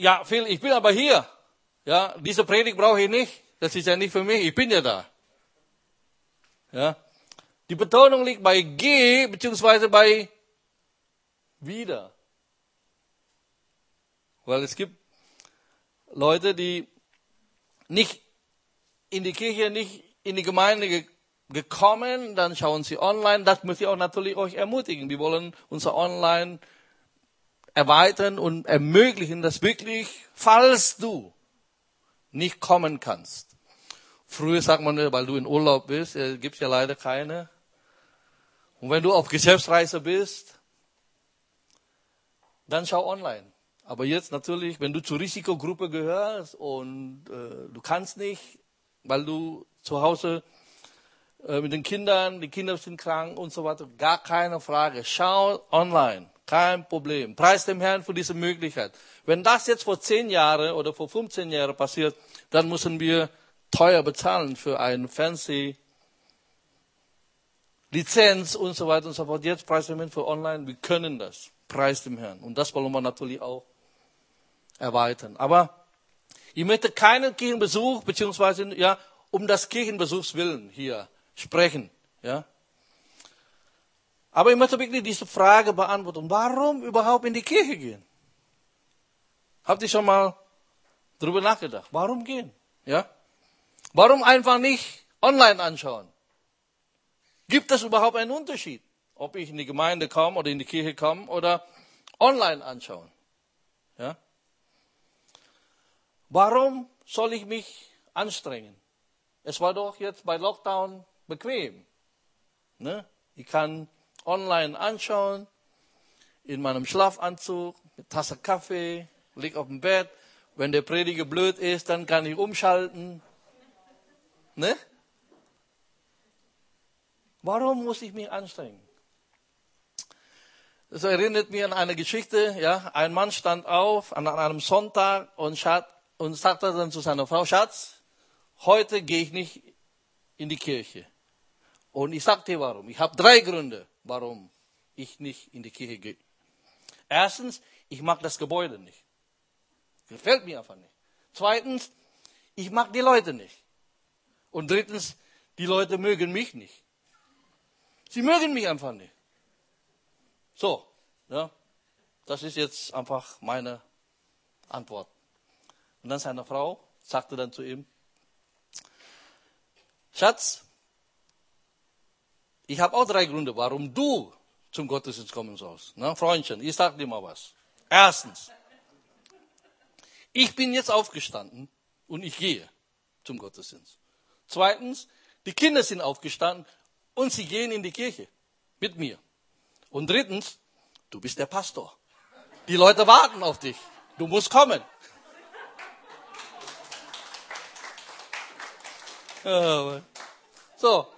ja, Phil, ich bin aber hier. Ja, diese Predigt brauche ich nicht. Das ist ja nicht für mich. Ich bin ja da. Ja. Die Betonung liegt bei G, beziehungsweise bei wieder. Weil es gibt Leute, die nicht in die Kirche, nicht in die Gemeinde gekommen, dann schauen sie online. Das möchte ich auch natürlich euch ermutigen. Wir wollen unser Online erweitern und ermöglichen, dass wirklich, falls du nicht kommen kannst. Früher sagt man, weil du in Urlaub bist, äh, gibt es ja leider keine. Und wenn du auf Geschäftsreise bist, dann schau online. Aber jetzt natürlich, wenn du zur Risikogruppe gehörst und äh, du kannst nicht, weil du zu Hause äh, mit den Kindern, die Kinder sind krank und so weiter, gar keine Frage. Schau online, kein Problem. Preis dem Herrn für diese Möglichkeit. Wenn das jetzt vor zehn Jahren oder vor 15 Jahren passiert, dann müssen wir teuer bezahlen für ein fancy Lizenz und so weiter und so fort. Jetzt preis dem Herrn für online, wir können das. Preis dem Herrn. Und das wollen wir natürlich auch erweitern. Aber ich möchte keinen Kirchenbesuch, beziehungsweise, ja, um das Kirchenbesuchs willen hier sprechen, ja. Aber ich möchte wirklich diese Frage beantworten. Warum überhaupt in die Kirche gehen? Habt ihr schon mal darüber nachgedacht? Warum gehen? Ja? Warum einfach nicht online anschauen? Gibt es überhaupt einen Unterschied, ob ich in die Gemeinde komme oder in die Kirche komme oder online anschauen? Ja? Warum soll ich mich anstrengen? Es war doch jetzt bei Lockdown bequem. Ne? Ich kann online anschauen, in meinem Schlafanzug, mit Tasse Kaffee, lieg auf dem Bett. Wenn der Prediger blöd ist, dann kann ich umschalten. Ne? Warum muss ich mich anstrengen? Das erinnert mich an eine Geschichte, ja. Ein Mann stand auf an einem Sonntag und, und sagte dann zu seiner Frau, Schatz, heute gehe ich nicht in die Kirche. Und ich sagte dir warum. Ich habe drei Gründe, warum ich nicht in die Kirche gehe. Erstens, ich mag das Gebäude nicht. Gefällt mir einfach nicht. Zweitens, ich mag die Leute nicht. Und drittens, die Leute mögen mich nicht. Sie mögen mich einfach nicht. So, ja, das ist jetzt einfach meine Antwort. Und dann seine Frau sagte dann zu ihm, Schatz, ich habe auch drei Gründe, warum du zum Gottesdienst kommen sollst. Na, Freundchen, ich sag dir mal was. Erstens, ich bin jetzt aufgestanden und ich gehe zum Gottesdienst. Zweitens, die Kinder sind aufgestanden und sie gehen in die Kirche mit mir. Und drittens, du bist der Pastor. Die Leute warten auf dich. Du musst kommen. So,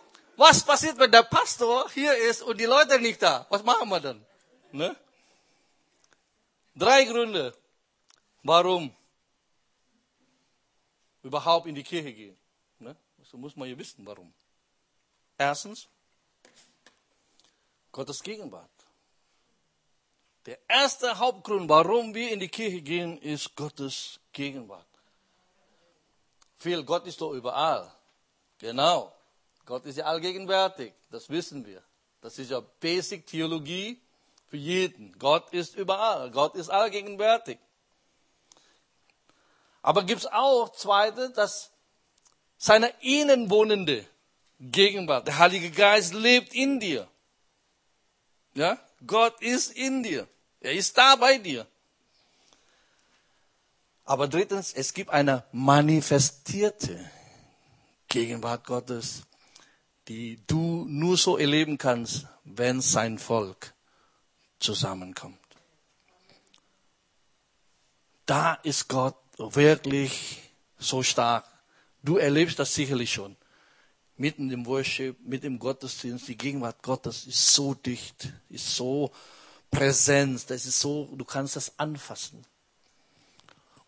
was passiert, wenn der Pastor hier ist und die Leute nicht da? Was machen wir dann? Ne? Drei Gründe, warum überhaupt in die Kirche gehen. Ne? So muss man ja wissen, warum. Erstens, Gottes Gegenwart. Der erste Hauptgrund, warum wir in die Kirche gehen, ist Gottes Gegenwart. Viel, Gott ist doch überall. Genau. Gott ist ja allgegenwärtig. Das wissen wir. Das ist ja Basic Theologie für jeden. Gott ist überall. Gott ist allgegenwärtig. Aber gibt es auch zweite, dass seine innenwohnende Gegenwart, der Heilige Geist lebt in dir. Ja? Gott ist in dir. Er ist da bei dir. Aber drittens, es gibt eine manifestierte Gegenwart Gottes, die du nur so erleben kannst, wenn sein Volk zusammenkommt. Da ist Gott wirklich so stark. Du erlebst das sicherlich schon. Mitten im Worship, mit dem Gottesdienst, die Gegenwart Gottes ist so dicht, ist so präsent, das ist so, du kannst das anfassen.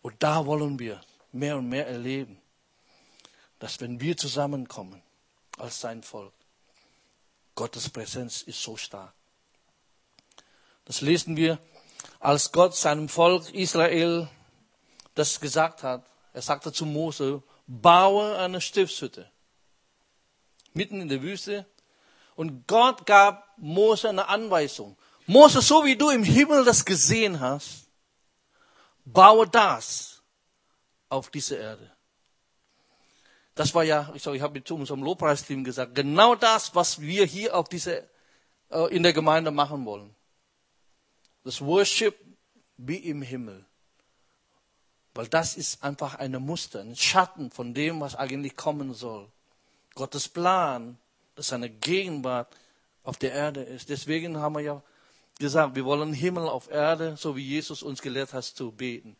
Und da wollen wir mehr und mehr erleben, dass wenn wir zusammenkommen als sein Volk, Gottes Präsenz ist so stark. Das lesen wir, als Gott seinem Volk Israel das gesagt hat. Er sagte zu Mose, baue eine Stiftshütte. Mitten in der Wüste. Und Gott gab Mose eine Anweisung. Mose, so wie du im Himmel das gesehen hast, baue das auf diese Erde. Das war ja, ich, sag, ich habe mit unserem Lobpreisteam gesagt, genau das, was wir hier auf diese, äh, in der Gemeinde machen wollen. Das Worship wie im Himmel. Weil das ist einfach eine Muster, ein Schatten von dem, was eigentlich kommen soll. Gottes Plan, dass seine Gegenwart auf der Erde ist. Deswegen haben wir ja gesagt, wir wollen Himmel auf Erde, so wie Jesus uns gelehrt hat zu beten.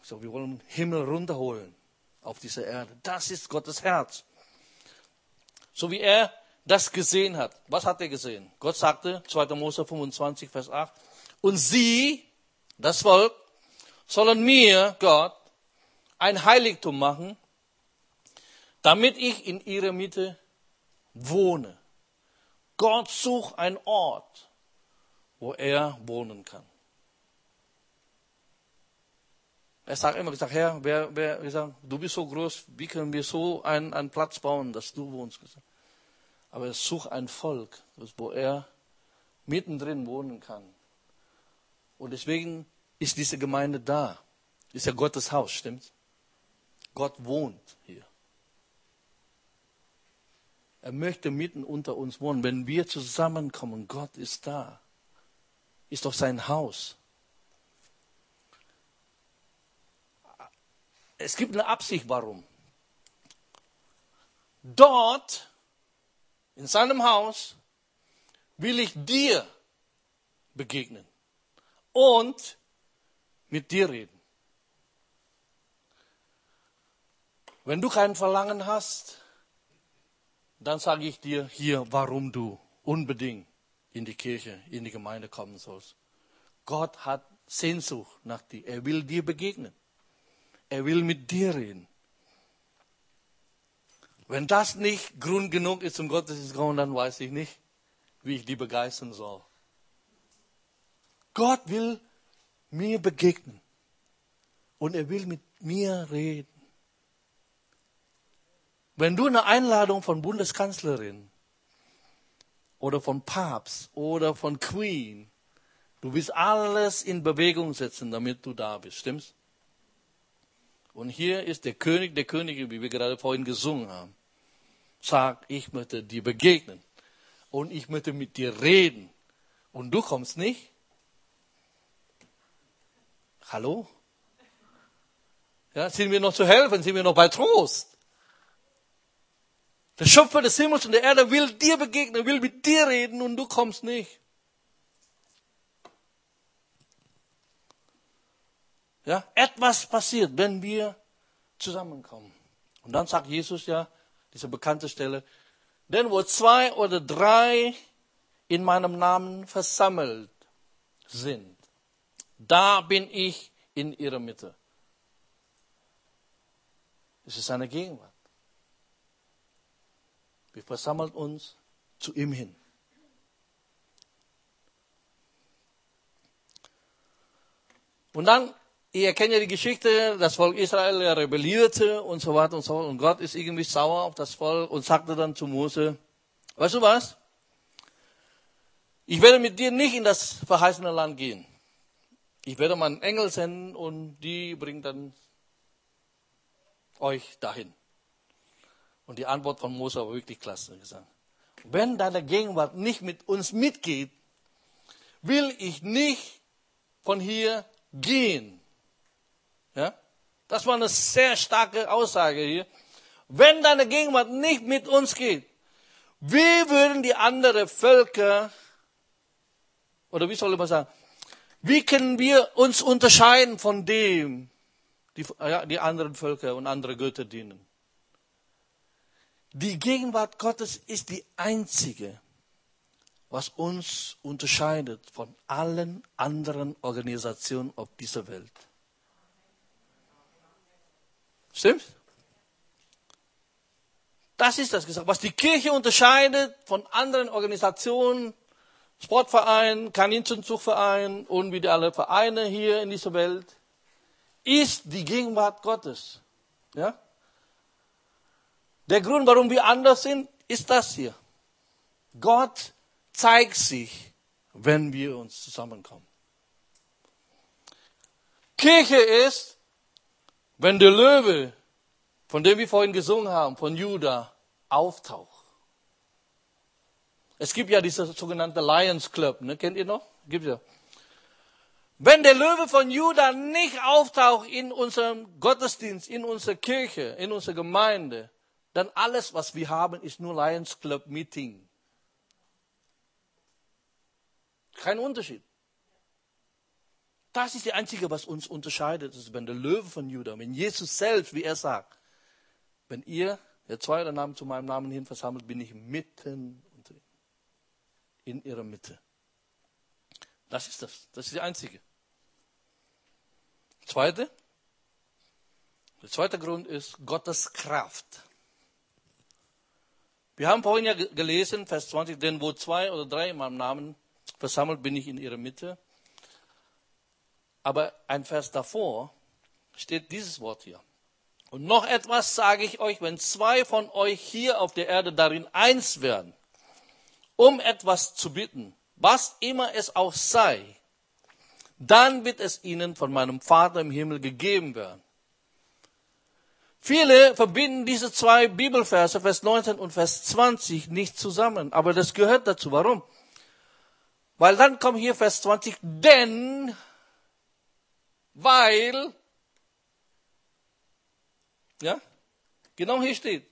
So, wir wollen Himmel runterholen auf diese Erde. Das ist Gottes Herz. So wie er das gesehen hat. Was hat er gesehen? Gott sagte, 2. Mose 25, Vers 8, und sie, das Volk, sollen mir, Gott, ein Heiligtum machen, damit ich in ihrer Mitte wohne. Gott sucht einen Ort, wo er wohnen kann. Er sagt immer gesagt, Herr, wer, wer, gesagt, du bist so groß, wie können wir so einen, einen Platz bauen, dass du wohnst? Aber er sucht ein Volk, wo er mittendrin wohnen kann. Und deswegen ist diese Gemeinde da. Ist ja Gottes Haus, stimmt's? Gott wohnt hier. Er möchte mitten unter uns wohnen. Wenn wir zusammenkommen, Gott ist da. Ist doch sein Haus. Es gibt eine Absicht, warum. Dort, in seinem Haus, will ich dir begegnen und mit dir reden. Wenn du kein Verlangen hast, dann sage ich dir hier, warum du unbedingt in die Kirche, in die Gemeinde kommen sollst. Gott hat Sehnsucht nach dir. Er will dir begegnen. Er will mit dir reden. Wenn das nicht Grund genug ist, zum Gottesdienst zu kommen, dann weiß ich nicht, wie ich die begeistern soll. Gott will mir begegnen. Und er will mit mir reden. Wenn du eine Einladung von Bundeskanzlerin oder von Papst oder von Queen, du willst alles in Bewegung setzen, damit du da bist, stimmt's? Und hier ist der König der Könige, wie wir gerade vorhin gesungen haben, sagt, ich möchte dir begegnen und ich möchte mit dir reden. Und du kommst nicht? Hallo? Ja, sind wir noch zu helfen? Sind wir noch bei Trost? Der Schöpfer des Himmels und der Erde will dir begegnen, will mit dir reden und du kommst nicht. Ja, etwas passiert, wenn wir zusammenkommen. Und dann sagt Jesus ja, diese bekannte Stelle, denn wo zwei oder drei in meinem Namen versammelt sind, da bin ich in ihrer Mitte. Es ist seine Gegenwart. Wir versammeln uns zu ihm hin. Und dann, ihr kennt ja die Geschichte, das Volk Israel rebellierte und so weiter und so fort. Und Gott ist irgendwie sauer auf das Volk und sagte dann zu Mose, weißt du was? Ich werde mit dir nicht in das verheißene Land gehen. Ich werde meinen Engel senden und die bringen dann euch dahin. Und die Antwort von Mose war wirklich klasse gesagt. Wenn deine Gegenwart nicht mit uns mitgeht, will ich nicht von hier gehen. Ja? Das war eine sehr starke Aussage hier. Wenn deine Gegenwart nicht mit uns geht, wie würden die anderen Völker, oder wie soll man sagen, wie können wir uns unterscheiden von dem, die, ja, die anderen Völker und andere Götter dienen? Die Gegenwart Gottes ist die einzige, was uns unterscheidet von allen anderen Organisationen auf dieser Welt. Stimmt? Das ist das gesagt. Was die Kirche unterscheidet von anderen Organisationen Sportverein, Kaninchenzugverein und wie die alle Vereine hier in dieser Welt, ist die Gegenwart Gottes. Ja? Der Grund, warum wir anders sind, ist das hier. Gott zeigt sich, wenn wir uns zusammenkommen. Kirche ist, wenn der Löwe, von dem wir vorhin gesungen haben, von Judah, auftaucht. Es gibt ja diese sogenannte Lions Club, ne? kennt ihr noch? Gibt ja. Wenn der Löwe von Judah nicht auftaucht in unserem Gottesdienst, in unserer Kirche, in unserer Gemeinde, dann alles, was wir haben, ist nur Lions Club Meeting. Kein Unterschied. Das ist die einzige, was uns unterscheidet. Das ist, wenn der Löwe von Judah, wenn Jesus selbst, wie er sagt, wenn ihr, der zwei oder Namen zu meinem Namen hin versammelt, bin ich mitten in ihrer Mitte. Das ist das. Das ist die einzige. Zweite. Der zweite Grund ist Gottes Kraft. Wir haben vorhin ja gelesen, Vers 20, denn wo zwei oder drei in meinem Namen versammelt, bin ich in ihrer Mitte. Aber ein Vers davor steht dieses Wort hier. Und noch etwas sage ich euch, wenn zwei von euch hier auf der Erde darin eins werden, um etwas zu bitten, was immer es auch sei, dann wird es ihnen von meinem Vater im Himmel gegeben werden. Viele verbinden diese zwei Bibelverse, Vers 19 und Vers 20, nicht zusammen. Aber das gehört dazu. Warum? Weil dann kommt hier Vers 20, denn, weil, ja, genau hier steht.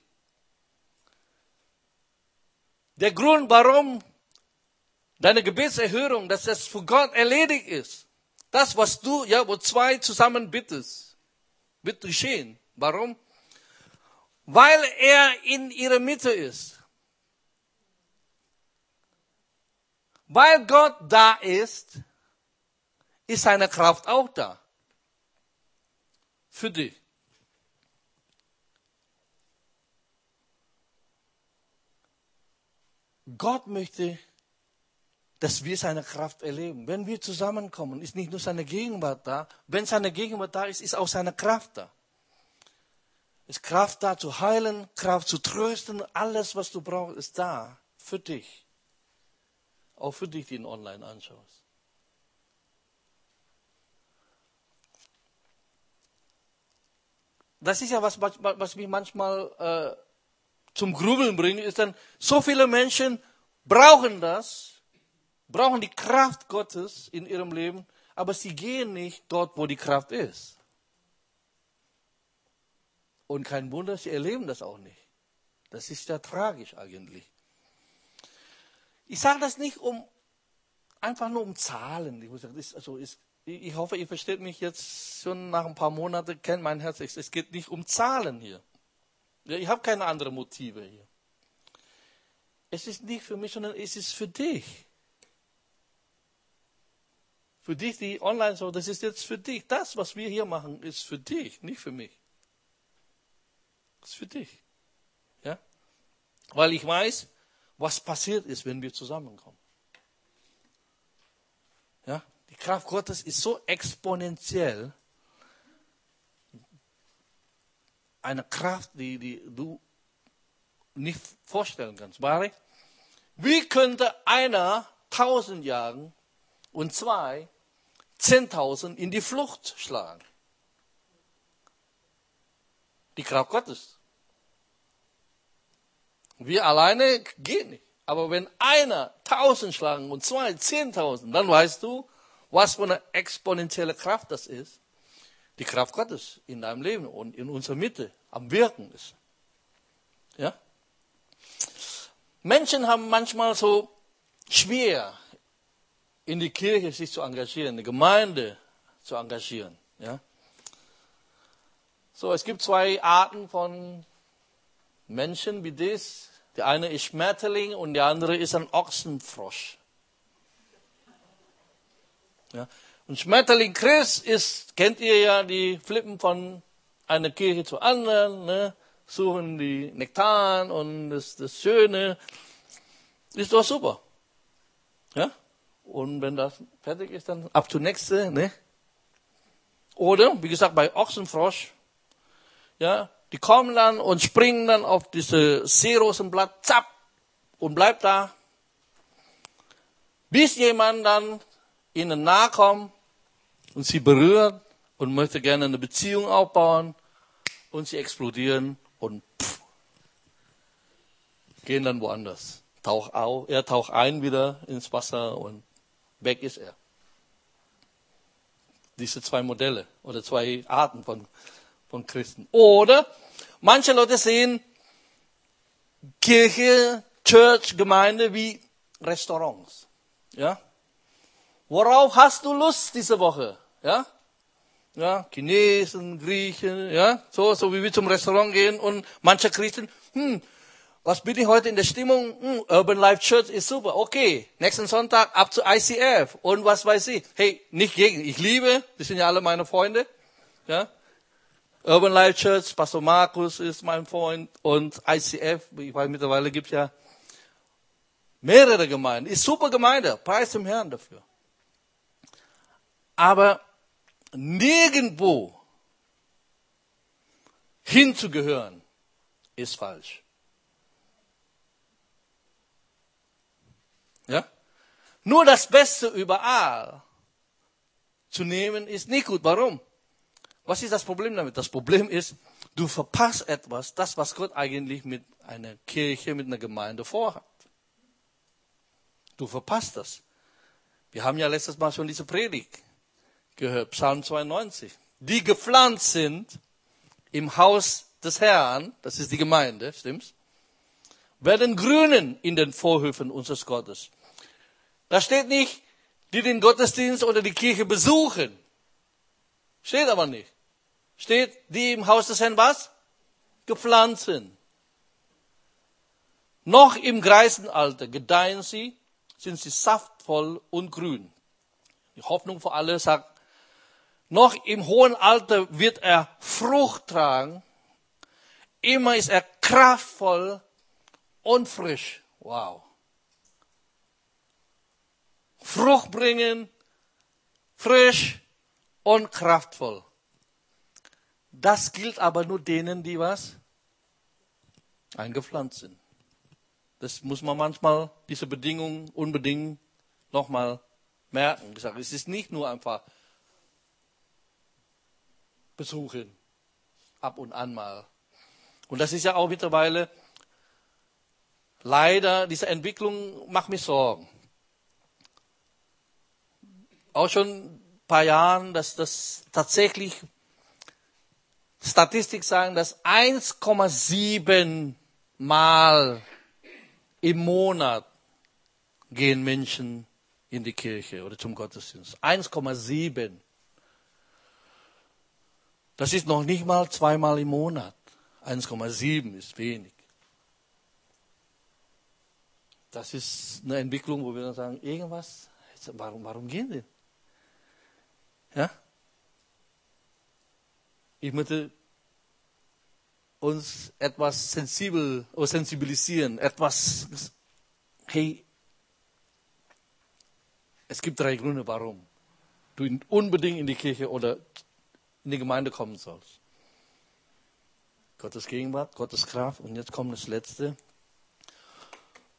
Der Grund, warum deine Gebetserhörung, dass das für Gott erledigt ist, das, was du, ja, wo zwei zusammen bittest, wird geschehen. Warum? Weil er in ihrer Mitte ist. Weil Gott da ist, ist seine Kraft auch da. Für dich. Gott möchte, dass wir seine Kraft erleben. Wenn wir zusammenkommen, ist nicht nur seine Gegenwart da. Wenn seine Gegenwart da ist, ist auch seine Kraft da. Ist Kraft da zu heilen, Kraft zu trösten. Alles, was du brauchst, ist da für dich. Auch für dich, die ihn online anschaust. Das ist ja was, was mich manchmal äh, zum Grübeln bringt, ist dann, so viele Menschen brauchen das, brauchen die Kraft Gottes in ihrem Leben, aber sie gehen nicht dort, wo die Kraft ist. Und kein Wunder, sie erleben das auch nicht. Das ist ja tragisch eigentlich. Ich sage das nicht um einfach nur um Zahlen. Ich, sagen, ist, also ist, ich hoffe, ihr versteht mich jetzt schon nach ein paar Monaten, kennt mein Herz. Es geht nicht um Zahlen hier. Ich habe keine anderen Motive hier. Es ist nicht für mich, sondern es ist für dich. Für dich, die online so, das ist jetzt für dich. Das, was wir hier machen, ist für dich, nicht für mich. Das ist für dich. Ja? Weil ich weiß, was passiert ist, wenn wir zusammenkommen. Ja? Die Kraft Gottes ist so exponentiell, eine Kraft, die, die du nicht vorstellen kannst. Barry, wie könnte einer tausend jagen und zwei zehntausend in die Flucht schlagen? Die Kraft Gottes. Wir alleine gehen nicht. Aber wenn einer tausend schlagen und zwei zehntausend, dann weißt du, was für eine exponentielle Kraft das ist die Kraft Gottes in deinem Leben und in unserer Mitte am Wirken ist. Ja? Menschen haben manchmal so schwer, in die Kirche sich zu engagieren, in die Gemeinde zu engagieren. Ja? So, es gibt zwei Arten von Menschen wie das. Der eine ist Schmetterling und der andere ist ein Ochsenfrosch. Ja? Und Schmetterling Chris ist, kennt ihr ja, die flippen von einer Kirche zur anderen, ne? suchen die Nektar und das, das Schöne. Ist doch super. Ja? Und wenn das fertig ist, dann ab zur nächste, ne? Oder, wie gesagt, bei Ochsenfrosch, ja, die kommen dann und springen dann auf diese Seerosenblatt, zapp, und bleibt da, bis jemand dann ihnen nahe kommt und sie berührt und möchte gerne eine Beziehung aufbauen und sie explodieren und pff, gehen dann woanders. Tauch auf, er taucht ein wieder ins Wasser und weg ist er. Diese zwei Modelle oder zwei Arten von, von Christen. Oder manche Leute sehen Kirche, Church, Gemeinde wie Restaurants. Ja? Worauf hast du Lust diese Woche? Ja? Ja, Chinesen, Griechen, ja, so, so wie wir zum Restaurant gehen und manche Christen, hm, was bin ich heute in der Stimmung? Hm, Urban Life Church ist super. Okay, nächsten Sonntag ab zu ICF und was weiß ich. Hey, nicht gegen, ich liebe, die sind ja alle meine Freunde, ja. Urban Life Church, Pastor Markus ist mein Freund und ICF, ich weiß mittlerweile gibt ja mehrere Gemeinden, ist super Gemeinde, preis dem Herrn dafür. Aber nirgendwo hinzugehören, ist falsch. Ja? Nur das Beste überall zu nehmen, ist nicht gut. Warum? Was ist das Problem damit? Das Problem ist, du verpasst etwas, das, was Gott eigentlich mit einer Kirche, mit einer Gemeinde vorhat. Du verpasst das. Wir haben ja letztes Mal schon diese Predigt Psalm 92. Die gepflanzt sind im Haus des Herrn, das ist die Gemeinde, stimmt's? Werden grünen in den Vorhöfen unseres Gottes. Da steht nicht, die den Gottesdienst oder die Kirche besuchen. Steht aber nicht. Steht, die im Haus des Herrn was? Gepflanzt sind. Noch im Greisenalter gedeihen sie, sind sie saftvoll und grün. Die Hoffnung für alle sagt, noch im hohen Alter wird er Frucht tragen. Immer ist er kraftvoll und frisch. Wow. Frucht bringen, frisch und kraftvoll. Das gilt aber nur denen, die was? Eingepflanzt sind. Das muss man manchmal, diese Bedingungen unbedingt nochmal merken. Es ist nicht nur einfach besuchen. Ab und an mal. Und das ist ja auch mittlerweile leider, diese Entwicklung macht mir Sorgen. Auch schon ein paar Jahren, dass das tatsächlich Statistik sagen, dass 1,7 Mal im Monat gehen Menschen in die Kirche oder zum Gottesdienst. 1,7. Das ist noch nicht mal zweimal im Monat. 1,7 ist wenig. Das ist eine Entwicklung, wo wir dann sagen, irgendwas, warum, warum gehen die? Ja? Ich möchte uns etwas sensibel oder sensibilisieren, etwas, hey, es gibt drei Gründe, warum du unbedingt in die Kirche oder in die Gemeinde kommen sollst. Gottes Gegenwart, Gottes Kraft und jetzt kommt das Letzte.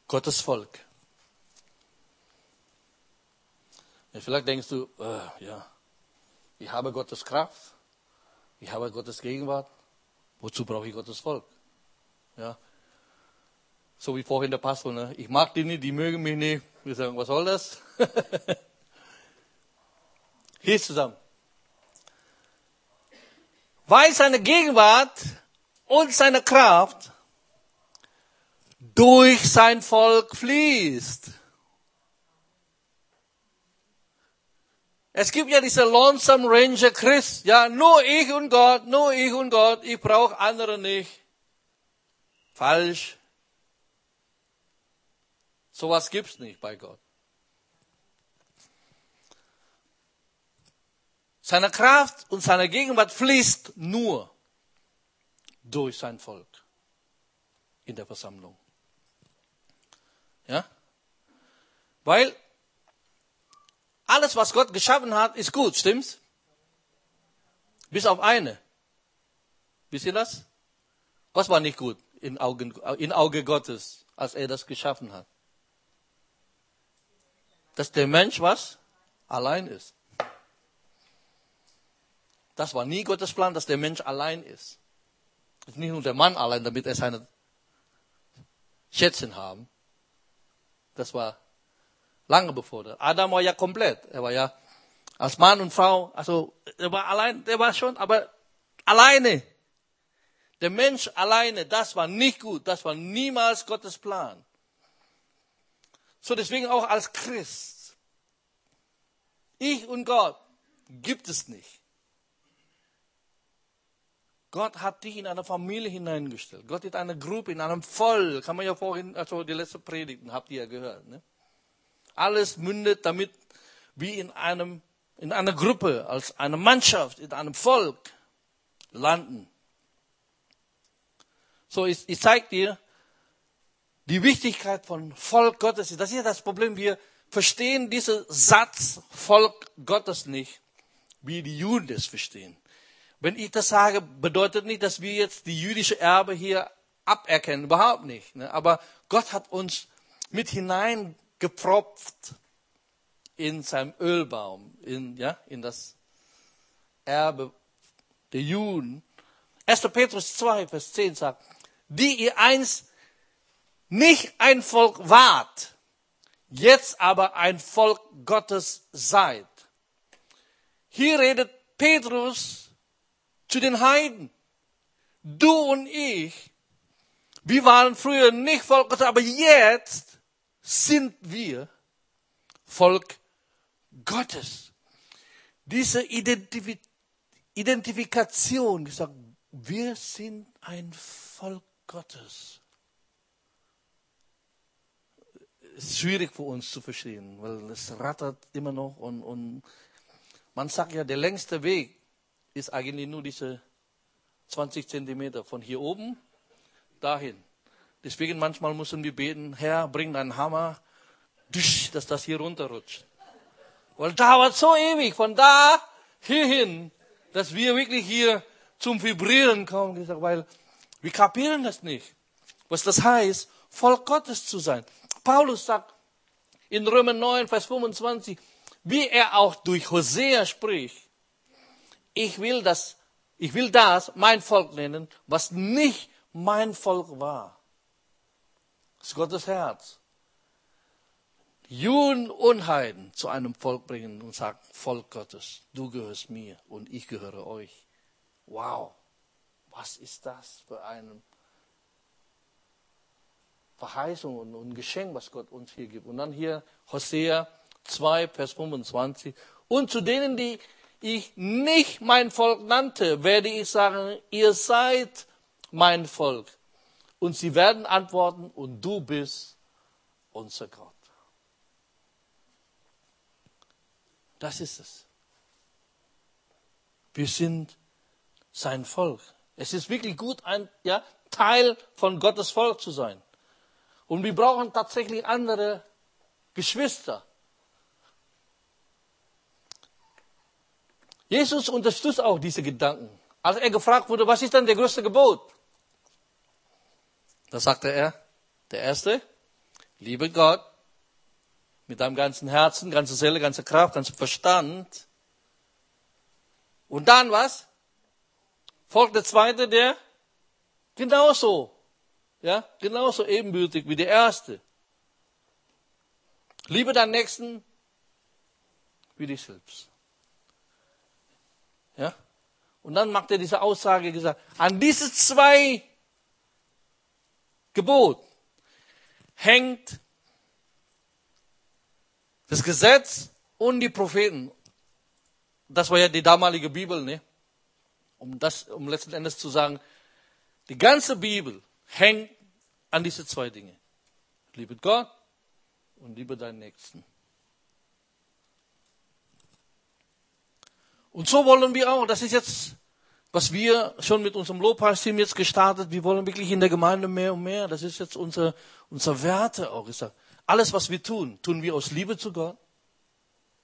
Gottes Volk. Ja, vielleicht denkst du, äh, ja, ich habe Gottes Kraft, ich habe Gottes Gegenwart, wozu brauche ich Gottes Volk? Ja, so wie vorhin der Pastor, ne? ich mag die nicht, die mögen mich nicht. Wir sagen, was soll das? Hier zusammen weil seine Gegenwart und seine Kraft durch sein Volk fließt. Es gibt ja diese Lonesome Ranger Christ, ja, nur ich und Gott, nur ich und Gott, ich brauche andere nicht. Falsch. Sowas gibt's nicht bei Gott. Seine Kraft und seine Gegenwart fließt nur durch sein Volk in der Versammlung. Ja? Weil alles, was Gott geschaffen hat, ist gut, stimmt's? Bis auf eine. Wisst ihr das? Was war nicht gut in Augen, in Auge Gottes, als er das geschaffen hat? Dass der Mensch was? Allein ist. Das war nie Gottes Plan, dass der Mensch allein ist. Nicht nur der Mann allein, damit er seine Schätzchen haben. Das war lange bevor. Der Adam war ja komplett. Er war ja als Mann und Frau, also er war allein, der war schon, aber alleine. Der Mensch alleine, das war nicht gut. Das war niemals Gottes Plan. So deswegen auch als Christ. Ich und Gott gibt es nicht. Gott hat dich in eine Familie hineingestellt. Gott hat eine Gruppe, in einem Volk. Kann man ja vorhin, also die letzte Predigten habt ihr ja gehört. Ne? Alles mündet damit wie in einem, in einer Gruppe, als eine Mannschaft, in einem Volk landen. So, ich, ich zeige dir die Wichtigkeit von Volk Gottes. Das ist ja das Problem. Wir verstehen diesen Satz Volk Gottes nicht, wie die Juden es verstehen. Wenn ich das sage, bedeutet nicht, dass wir jetzt die jüdische Erbe hier aberkennen, überhaupt nicht. Ne? Aber Gott hat uns mit hineingepropft in seinem Ölbaum, in, ja, in das Erbe der Juden. 1. Petrus 2, Vers 10 sagt, die ihr einst nicht ein Volk wart, jetzt aber ein Volk Gottes seid. Hier redet Petrus zu den Heiden. Du und ich, wir waren früher nicht Volk Gottes, aber jetzt sind wir Volk Gottes. Diese Identif Identifikation, gesagt, wir sind ein Volk Gottes. Ist schwierig für uns zu verstehen, weil es rattert immer noch und, und man sagt ja, der längste Weg ist eigentlich nur diese 20 Zentimeter von hier oben dahin. Deswegen manchmal müssen wir beten, Herr, bring deinen Hammer, dass das hier runterrutscht. Weil dauert so ewig, von da hierhin, dass wir wirklich hier zum Vibrieren kommen, weil wir kapieren das nicht, was das heißt, Volk Gottes zu sein. Paulus sagt in Römer 9, Vers 25, wie er auch durch Hosea spricht, ich will das, ich will das mein Volk nennen, was nicht mein Volk war. Das ist Gottes Herz. Juden und Heiden zu einem Volk bringen und sagen, Volk Gottes, du gehörst mir und ich gehöre euch. Wow, was ist das für eine Verheißung und ein Geschenk, was Gott uns hier gibt. Und dann hier Hosea 2, Vers 25. Und zu denen, die ich nicht mein Volk nannte, werde ich sagen, ihr seid mein Volk. Und sie werden antworten, und du bist unser Gott. Das ist es. Wir sind sein Volk. Es ist wirklich gut, ein ja, Teil von Gottes Volk zu sein. Und wir brauchen tatsächlich andere Geschwister. Jesus unterstützt auch diese Gedanken. Als er gefragt wurde, was ist denn der größte Gebot? Da sagte er, der erste, liebe Gott mit deinem ganzen Herzen, ganze Seele, ganze Kraft, ganze Verstand. Und dann was? Folgt der zweite, der genauso, ja, genauso ebenbürtig wie der erste. Liebe deinen Nächsten wie dich selbst. Und dann macht er diese Aussage gesagt, an diese zwei Gebot hängt das Gesetz und die Propheten. Das war ja die damalige Bibel, ne? Um das, um letzten Endes zu sagen, die ganze Bibel hängt an diese zwei Dinge. Liebe Gott und liebe deinen Nächsten. Und so wollen wir auch, das ist jetzt, was wir schon mit unserem Lobpreisteam jetzt gestartet, wir wollen wirklich in der Gemeinde mehr und mehr, das ist jetzt unser, unser Werte auch. Ich sag, alles, was wir tun, tun wir aus Liebe zu Gott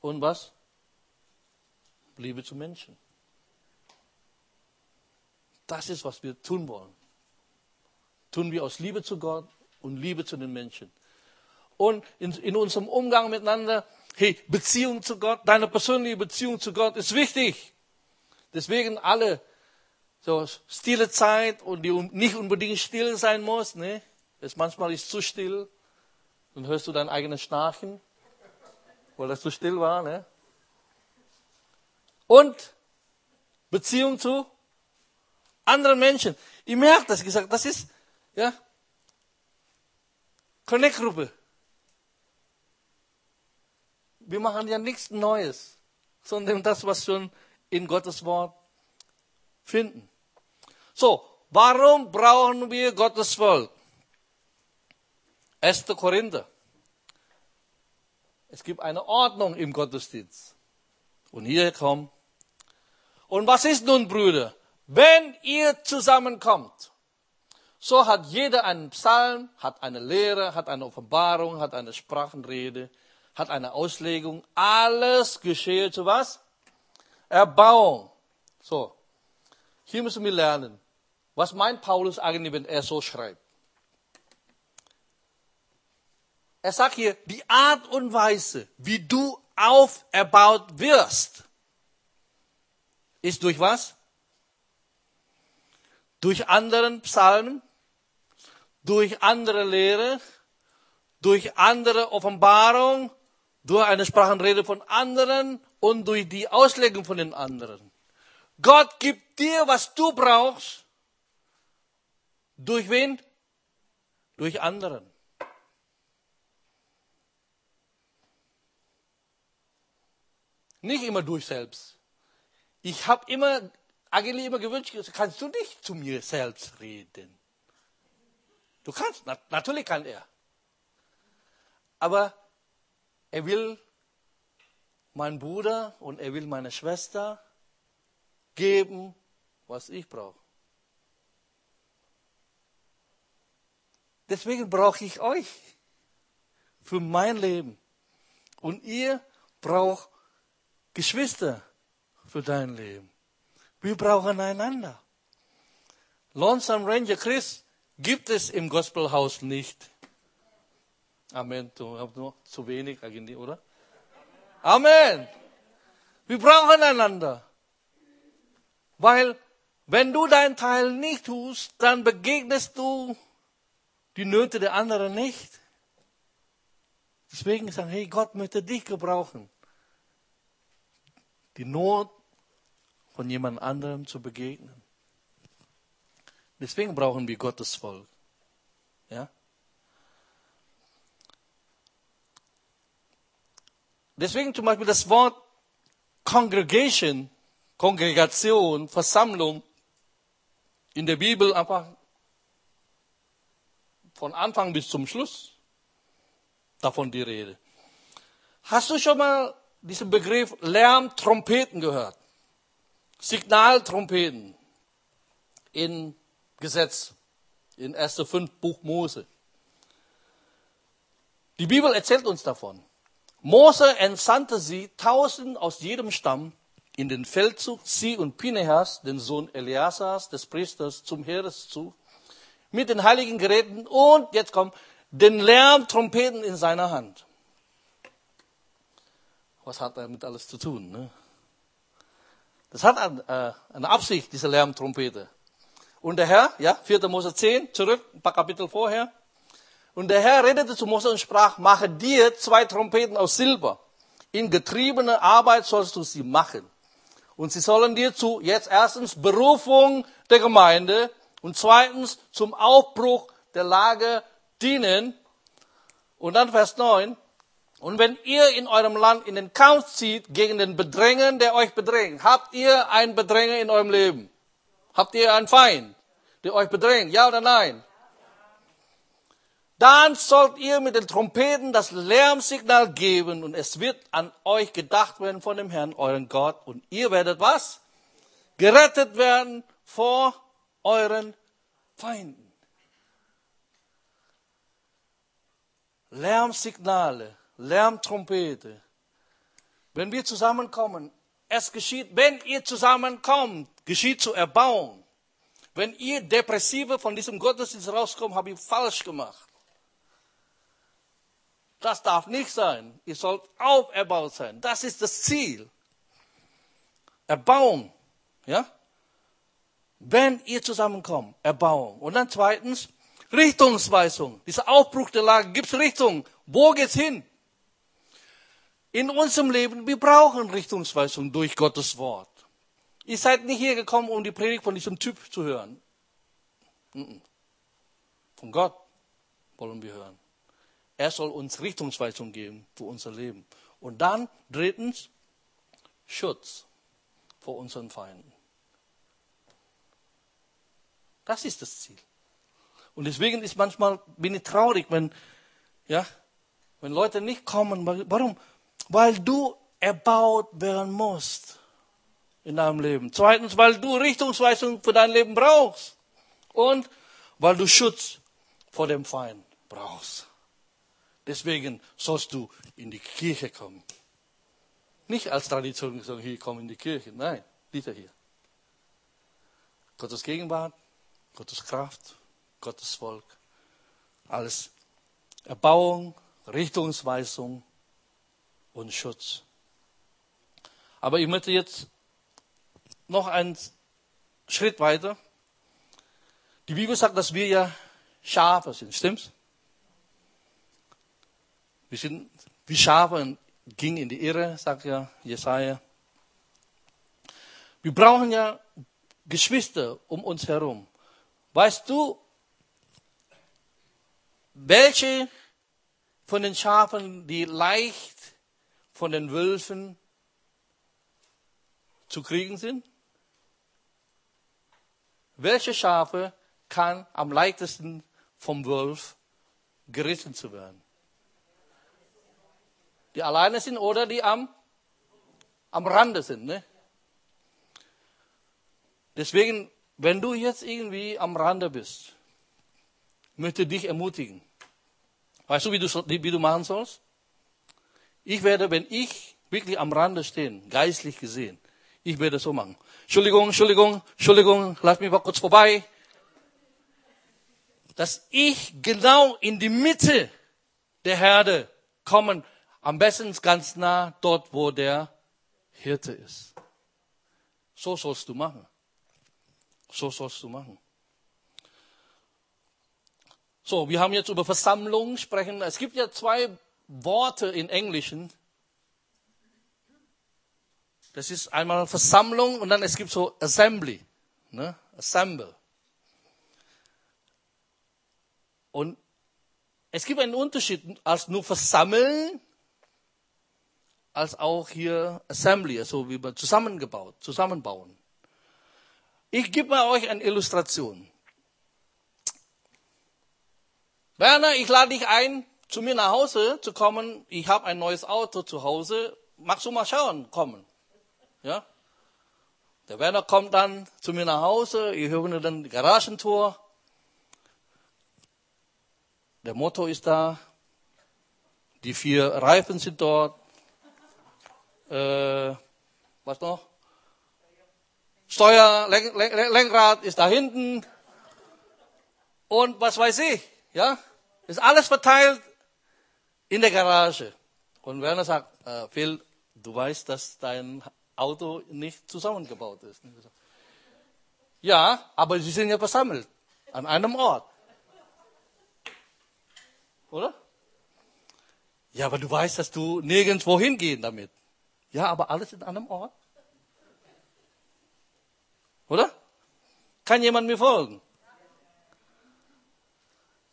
und was? Liebe zu Menschen. Das ist, was wir tun wollen. Tun wir aus Liebe zu Gott und Liebe zu den Menschen. Und in, in unserem Umgang miteinander, hey, Beziehung zu Gott, deine persönliche Beziehung zu Gott ist wichtig. Deswegen alle so stille Zeit und die nicht unbedingt still sein muss, ne? Es manchmal ist zu still, dann hörst du dein eigenes Schnarchen, weil das zu still war, ne? Und Beziehung zu anderen Menschen. Ich merke das gesagt, das ist, ja, Connect-Gruppe. Wir machen ja nichts Neues, sondern das, was schon in Gottes Wort finden. So, warum brauchen wir Gottes Volk? 1. Korinther. Es gibt eine Ordnung im Gottesdienst. Und hier kommt. Und was ist nun, Brüder? Wenn ihr zusammenkommt, so hat jeder einen Psalm, hat eine Lehre, hat eine Offenbarung, hat eine Sprachenrede, hat eine Auslegung. Alles geschehe zu was? Erbauung. So. Hier müssen wir lernen. Was meint Paulus eigentlich, wenn er so schreibt? Er sagt hier, die Art und Weise, wie du auferbaut wirst, ist durch was? Durch anderen Psalmen, durch andere Lehre, durch andere Offenbarung, durch eine Sprachenrede von anderen und durch die Auslegung von den anderen. Gott gibt dir, was du brauchst. Durch wen? Durch anderen. Nicht immer durch selbst. Ich habe immer, eigentlich immer gewünscht, kannst du nicht zu mir selbst reden. Du kannst, natürlich kann er. Aber er will meinen Bruder und er will meine Schwester geben, was ich brauche. Deswegen brauche ich euch für mein Leben. Und ihr braucht Geschwister für dein Leben. Wir brauchen einander. Lonesome Ranger Chris gibt es im Gospelhaus nicht. Amen. Du hast noch zu wenig eigentlich, oder? Amen. Wir brauchen einander. Weil wenn du deinen Teil nicht tust, dann begegnest du die Nöte der anderen nicht. Deswegen sagen, hey, Gott möchte dich gebrauchen. Die Not von jemand anderem zu begegnen. Deswegen brauchen wir Gottes Volk. Ja? Deswegen zum Beispiel das Wort Congregation Kongregation, Versammlung in der Bibel einfach von Anfang bis zum Schluss davon die Rede. Hast du schon mal diesen Begriff Lärmtrompeten gehört? Signaltrompeten in Gesetz, in 1. 5 Buch Mose. Die Bibel erzählt uns davon. Mose entsandte sie, tausend aus jedem Stamm, in den Feldzug, sie und Pinehas, den Sohn Eliasas, des Priesters, zum Heereszug, mit den heiligen Geräten und, jetzt kommt, den Lärmtrompeten in seiner Hand. Was hat damit alles zu tun? Ne? Das hat äh, eine Absicht, diese Lärmtrompete. Und der Herr, ja, 4. Mose 10, zurück, ein paar Kapitel vorher. Und der Herr redete zu Mose und sprach, mache dir zwei Trompeten aus Silber. In getriebener Arbeit sollst du sie machen. Und sie sollen dir zu, jetzt erstens, Berufung der Gemeinde und zweitens zum Aufbruch der Lage dienen. Und dann Vers 9. Und wenn ihr in eurem Land in den Kampf zieht gegen den Bedrängen, der euch bedrängt, habt ihr einen Bedränger in eurem Leben? Habt ihr einen Feind, der euch bedrängt? Ja oder nein? Dann sollt ihr mit den Trompeten das Lärmsignal geben und es wird an euch gedacht werden von dem Herrn, euren Gott. Und ihr werdet was? Gerettet werden vor euren Feinden. Lärmsignale, Lärmtrompete. Wenn wir zusammenkommen, es geschieht, wenn ihr zusammenkommt, geschieht zur Erbauung. Wenn ihr Depressive von diesem Gottesdienst rauskommt, habe ich falsch gemacht. Das darf nicht sein. Ihr sollt auferbaut sein. Das ist das Ziel. Erbauung. Ja? Wenn ihr zusammenkommt, Erbauung. Und dann zweitens, Richtungsweisung. Dieser Aufbruch der Lage gibt Richtung. Wo geht's hin? In unserem Leben, wir brauchen Richtungsweisung durch Gottes Wort. Ihr seid nicht hier gekommen, um die Predigt von diesem Typ zu hören. Von Gott wollen wir hören. Er soll uns Richtungsweisung geben für unser Leben. Und dann drittens Schutz vor unseren Feinden. Das ist das Ziel. Und deswegen ist manchmal bin ich traurig, wenn ja, wenn Leute nicht kommen. Warum? Weil du erbaut werden musst in deinem Leben. Zweitens, weil du Richtungsweisung für dein Leben brauchst. Und weil du Schutz vor dem Feind brauchst. Deswegen sollst du in die Kirche kommen. Nicht als Tradition sagen, hier komm in die Kirche. Nein, dieser hier. Gottes Gegenwart, Gottes Kraft, Gottes Volk. Alles Erbauung, Richtungsweisung und Schutz. Aber ich möchte jetzt noch einen Schritt weiter. Die Bibel sagt, dass wir ja Schafe sind, stimmt's? Wir sind wie Schafe und ging in die Irre, sagt ja Jesaja. Wir brauchen ja Geschwister um uns herum. Weißt du, welche von den Schafen, die leicht von den Wölfen zu kriegen sind? Welche Schafe kann am leichtesten vom Wolf gerissen zu werden? Die alleine sind oder die am, am Rande sind. Ne? Deswegen, wenn du jetzt irgendwie am Rande bist, möchte ich dich ermutigen. Weißt du, wie du, wie du machen sollst? Ich werde, wenn ich wirklich am Rande stehe, geistlich gesehen, ich werde so machen. Entschuldigung, Entschuldigung, Entschuldigung, lass mich mal kurz vorbei. Dass ich genau in die Mitte der Herde kommen am besten ganz nah dort, wo der Hirte ist. So sollst du machen. So sollst du machen. So, wir haben jetzt über Versammlung sprechen. Es gibt ja zwei Worte in Englischen. Das ist einmal Versammlung und dann es gibt so Assembly, ne? Assemble. Und es gibt einen Unterschied als nur versammeln als auch hier Assembly, also wie wir zusammengebaut, zusammenbauen. Ich gebe euch eine Illustration. Werner, ich lade dich ein, zu mir nach Hause zu kommen. Ich habe ein neues Auto zu Hause. Magst du mal schauen, kommen? Ja? Der Werner kommt dann zu mir nach Hause. Ich höre dann die Garagentor. Der Motor ist da. Die vier Reifen sind dort äh, was noch? Steuer, Lenk, Lenk, Lenkrad ist da hinten. Und was weiß ich, ja? Ist alles verteilt in der Garage. Und Werner sagt, äh, Phil, du weißt, dass dein Auto nicht zusammengebaut ist. Ja, aber sie sind ja versammelt an einem Ort. Oder? Ja, aber du weißt, dass du nirgendwo hingehen damit. Ja, aber alles in einem Ort. Oder? Kann jemand mir folgen?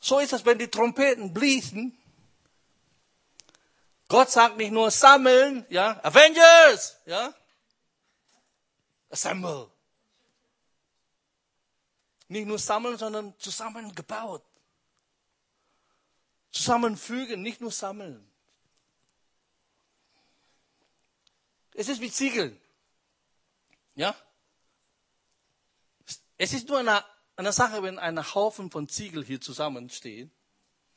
So ist es, wenn die Trompeten bliesen. Gott sagt nicht nur sammeln, ja, Avengers, ja, assemble. Nicht nur sammeln, sondern zusammengebaut. Zusammenfügen, nicht nur sammeln. Es ist wie Ziegeln. Ja? Es ist nur eine, eine Sache, wenn ein Haufen von Ziegel hier zusammenstehen.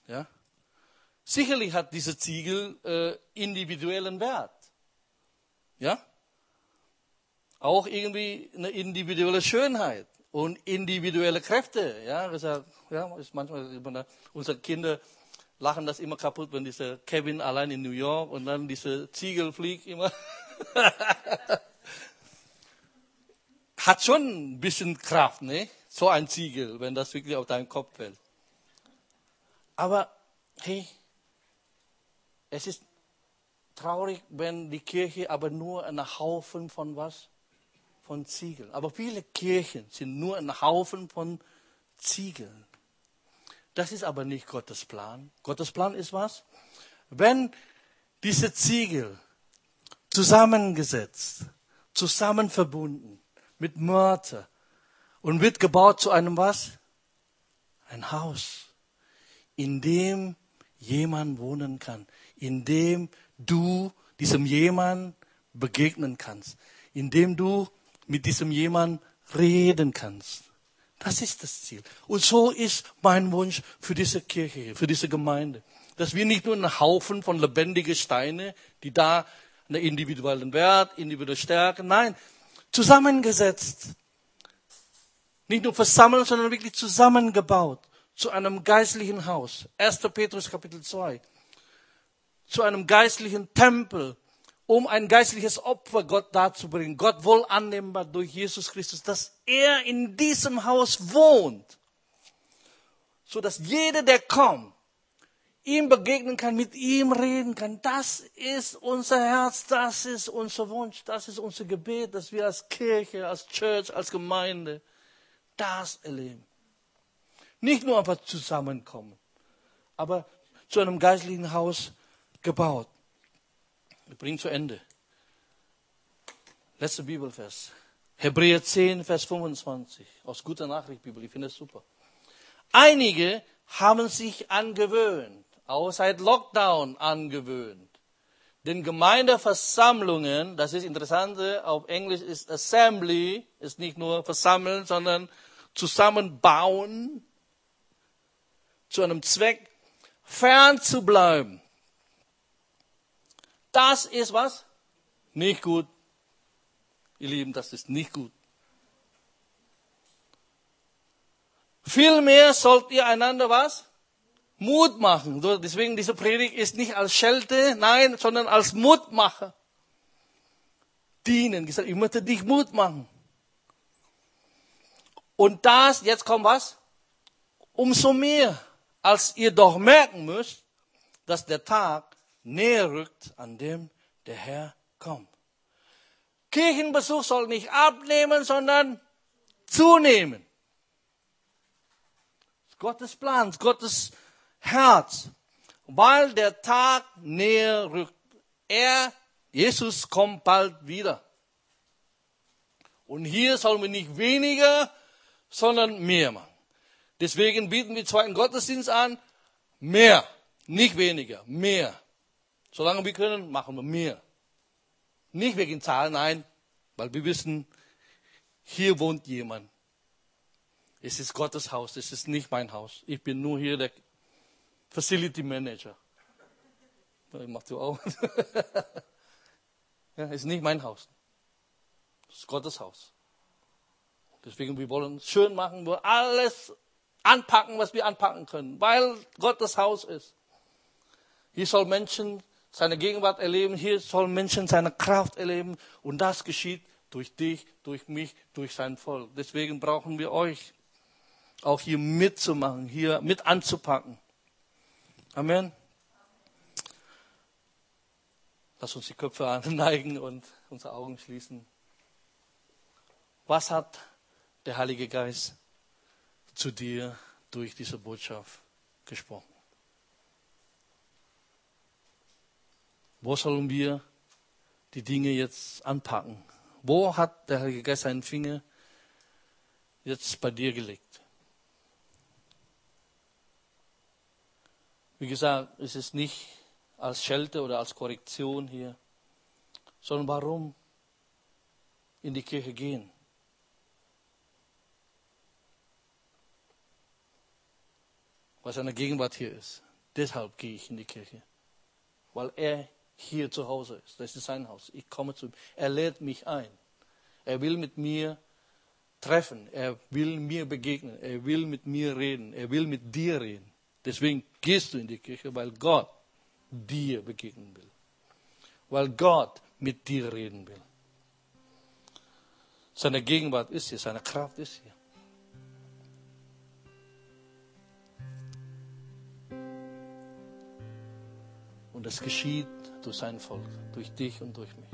Ja? Sicherlich hat diese Ziegel äh, individuellen Wert. Ja? Auch irgendwie eine individuelle Schönheit. und individuelle Kräfte. Ja, das ja, ja, ist manchmal unsere Kinder lachen das immer kaputt, wenn dieser Kevin allein in New York und dann diese Ziegel fliegt immer. Hat schon ein bisschen Kraft, ne? So ein Ziegel, wenn das wirklich auf deinen Kopf fällt. Aber hey, es ist traurig, wenn die Kirche aber nur ein Haufen von was? Von Ziegeln. Aber viele Kirchen sind nur ein Haufen von Ziegeln. Das ist aber nicht Gottes Plan. Gottes Plan ist was? Wenn diese Ziegel zusammengesetzt, zusammen verbunden mit Mörder und wird gebaut zu einem was? Ein Haus, in dem jemand wohnen kann, in dem du diesem jemand begegnen kannst, in dem du mit diesem jemand reden kannst. Das ist das Ziel. Und so ist mein Wunsch für diese Kirche, für diese Gemeinde. Dass wir nicht nur einen Haufen von lebendigen Steine, die da einen individuellen Wert, individuelle Stärke, nein, zusammengesetzt. Nicht nur versammelt, sondern wirklich zusammengebaut zu einem geistlichen Haus. 1. Petrus Kapitel 2. Zu einem geistlichen Tempel, um ein geistliches Opfer Gott darzubringen. Gott wohl annehmbar durch Jesus Christus, dass er in diesem Haus wohnt. So dass jeder, der kommt, ihm begegnen kann, mit ihm reden kann. Das ist unser Herz, das ist unser Wunsch, das ist unser Gebet, dass wir als Kirche, als Church, als Gemeinde das erleben. Nicht nur einfach zusammenkommen, aber zu einem geistlichen Haus gebaut. Wir bringen zu Ende. Letzter Bibelvers. Hebräer 10, Vers 25. Aus guter Nachricht Bibel. Ich finde das super. Einige haben sich angewöhnt, auch seit Lockdown angewöhnt. Den Gemeindeversammlungen, das ist interessant, auf Englisch ist Assembly, ist nicht nur versammeln, sondern zusammenbauen, zu einem Zweck fern zu bleiben. Das ist was? Nicht gut. Ihr Lieben, das ist nicht gut. Vielmehr sollt ihr einander was? Mut machen. Deswegen diese Predigt ist nicht als Schelte, nein, sondern als Mutmacher. Dienen. Gesagt, ich möchte dich Mut machen. Und das, jetzt kommt was? Umso mehr, als ihr doch merken müsst, dass der Tag näher rückt, an dem der Herr kommt. Kirchenbesuch soll nicht abnehmen, sondern zunehmen. Gottes Plan, Gottes Herz, weil der Tag näher rückt. Er, Jesus, kommt bald wieder. Und hier sollen wir nicht weniger, sondern mehr machen. Deswegen bieten wir zweiten Gottesdienst an, mehr, nicht weniger, mehr. Solange wir können, machen wir mehr. Nicht wegen Zahlen, nein, weil wir wissen, hier wohnt jemand. Es ist Gottes Haus, es ist nicht mein Haus. Ich bin nur hier der Facility Manager. Machst du auch? ja, ist nicht mein Haus. Es ist Gottes Haus. Deswegen, wir wollen es schön machen, wir alles anpacken, was wir anpacken können, weil Gottes Haus ist. Hier soll Menschen seine Gegenwart erleben. Hier sollen Menschen seine Kraft erleben. Und das geschieht durch dich, durch mich, durch sein Volk. Deswegen brauchen wir euch auch hier mitzumachen, hier mit anzupacken. Amen. Lass uns die Köpfe anneigen und unsere Augen schließen. Was hat der Heilige Geist zu dir durch diese Botschaft gesprochen? Wo sollen wir die Dinge jetzt anpacken? Wo hat der Heilige Geist seinen Finger jetzt bei dir gelegt? Wie gesagt, es ist nicht als Schelte oder als Korrektion hier, sondern warum in die Kirche gehen? Weil seine Gegenwart hier ist. Deshalb gehe ich in die Kirche. Weil er hier zu Hause ist. Das ist sein Haus. Ich komme zu ihm. Er lädt mich ein. Er will mit mir treffen. Er will mir begegnen. Er will mit mir reden. Er will mit dir reden. Deswegen gehst du in die Kirche, weil Gott dir begegnen will. Weil Gott mit dir reden will. Seine Gegenwart ist hier, seine Kraft ist hier. Und es geschieht durch sein Volk, durch dich und durch mich.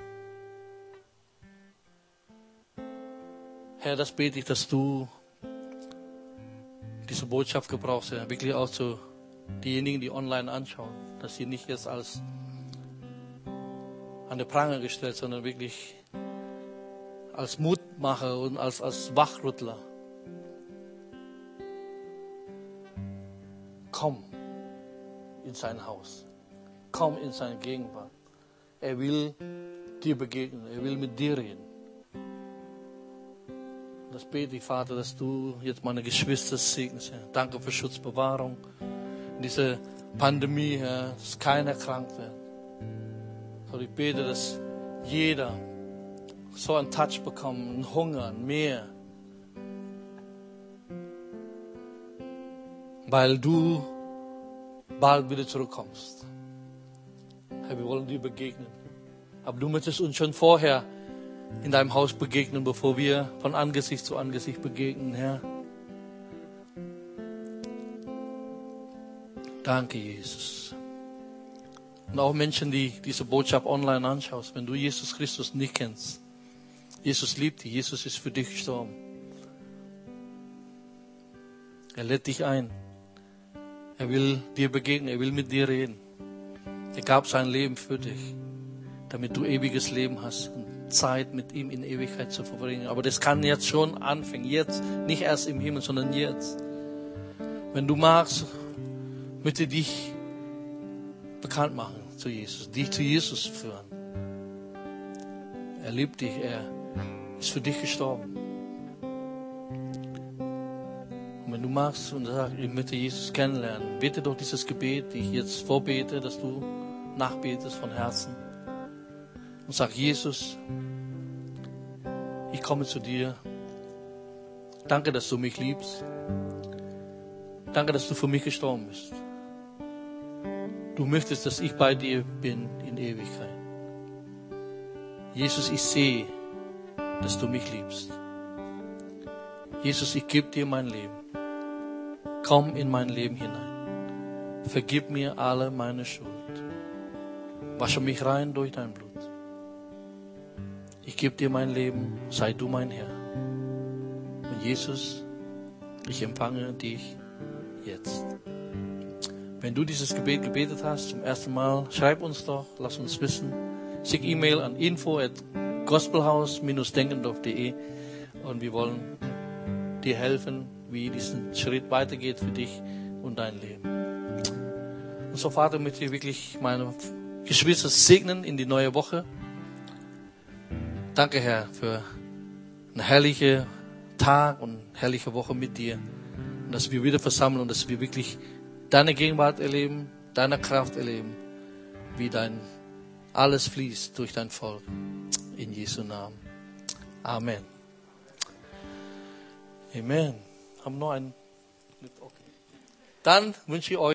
Herr, das bete ich, dass du diese Botschaft gebrauchst, Herr, wirklich auch zu diejenigen, die online anschauen, dass sie nicht jetzt als an der Prange gestellt, sondern wirklich als Mutmacher und als, als Wachrüttler. Komm in sein Haus. Komm in seine Gegenwart. Er will dir begegnen. Er will mit dir reden. Das bete ich, Vater, dass du jetzt meine Geschwister segnest. Herr. Danke für Schutzbewahrung. In dieser Pandemie, Herr, dass keiner krank wird. Und ich bete, dass jeder so einen Touch bekommt, einen Hunger, ein Mehr. Weil du bald wieder zurückkommst. Herr, wir wollen dir begegnen. Aber du möchtest uns schon vorher in deinem Haus begegnen, bevor wir von Angesicht zu Angesicht begegnen, Herr. Danke, Jesus. Und auch Menschen, die diese Botschaft online anschauen, wenn du Jesus Christus nicht kennst. Jesus liebt dich, Jesus ist für dich gestorben. Er lädt dich ein. Er will dir begegnen, er will mit dir reden. Er gab sein Leben für dich, damit du ewiges Leben hast Zeit mit ihm in Ewigkeit zu verbringen. Aber das kann jetzt schon anfangen. Jetzt, nicht erst im Himmel, sondern jetzt. Wenn du magst, möchte dich bekannt machen zu Jesus, dich zu Jesus führen. Er liebt dich, er ist für dich gestorben. Und wenn du magst und sagst, ich möchte Jesus kennenlernen, bete doch dieses Gebet, die ich jetzt vorbete, dass du nachbetest von Herzen und sag, Jesus, ich komme zu dir. Danke, dass du mich liebst. Danke, dass du für mich gestorben bist. Du möchtest, dass ich bei dir bin in Ewigkeit. Jesus, ich sehe, dass du mich liebst. Jesus, ich gebe dir mein Leben. Komm in mein Leben hinein. Vergib mir alle meine Schuld. Wasche mich rein durch dein Blut. Ich gebe dir mein Leben, sei du mein Herr. Und Jesus, ich empfange dich jetzt. Wenn du dieses Gebet gebetet hast zum ersten Mal, schreib uns doch, lass uns wissen. Schick E-Mail an info at gospelhaus-denkendorf.de und wir wollen dir helfen, wie diesen Schritt weitergeht für dich und dein Leben. Und so, Vater, möchte ich wirklich meine Geschwister segnen in die neue Woche. Danke, Herr, für einen herrlichen Tag und eine herrliche Woche mit dir. Und dass wir wieder versammeln und dass wir wirklich deine Gegenwart erleben, deine Kraft erleben, wie dein alles fließt durch dein Volk. In Jesu Namen. Amen. Amen. Haben noch einen. Dann wünsche ich euch